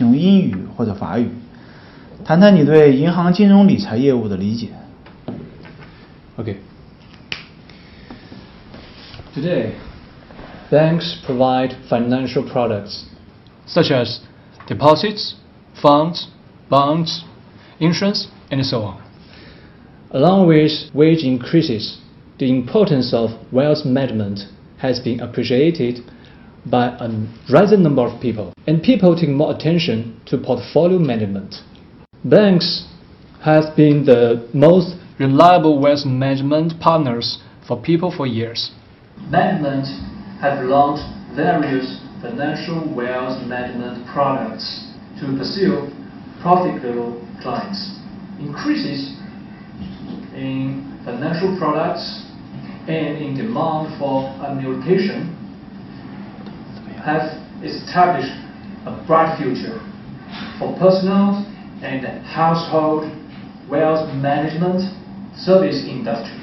请用英语或者法语，谈谈你对银行金融理财业务的理解。OK。 Today, banks provide financial products such as deposits, funds, bonds, insurance, and so on. Along with wage increases, the importance of wealth management has been appreciated by a rising number of people, and people take more attention to portfolio management. Banks have been the most reliable wealth management partners for people for years. Management have launched various financial wealth management products to pursue profitable clients. Increases in financial products and in demand for annuitation have established a bright future for personal and household wealth management service industry.